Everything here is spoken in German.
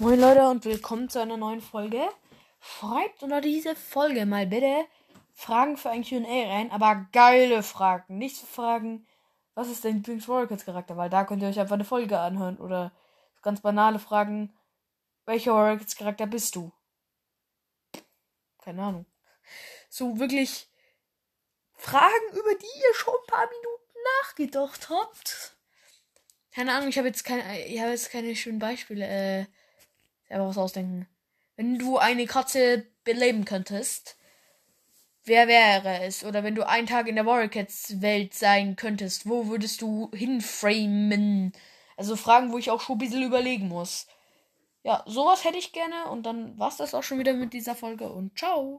Moin Leute und willkommen zu einer neuen Folge. Schreibt unter diese Folge mal bitte Fragen für ein Q&A rein, aber geile Fragen. Nicht Fragen, was ist dein Lieblings Charakter, weil da könnt ihr euch einfach eine Folge anhören oder ganz banale Fragen. Welcher Warriors Charakter bist du? Keine Ahnung. So wirklich Fragen, über die ihr schon ein paar Minuten nachgedacht habt. Keine Ahnung, ich habe jetzt keine, ich habe jetzt keine schönen Beispiele. Äh, selber was ausdenken. Wenn du eine Katze beleben könntest, wer wäre es? Oder wenn du einen Tag in der Warrior Cats Welt sein könntest, wo würdest du hinframen? Also Fragen, wo ich auch schon ein bisschen überlegen muss. Ja, sowas hätte ich gerne und dann war's das auch schon wieder mit dieser Folge und ciao.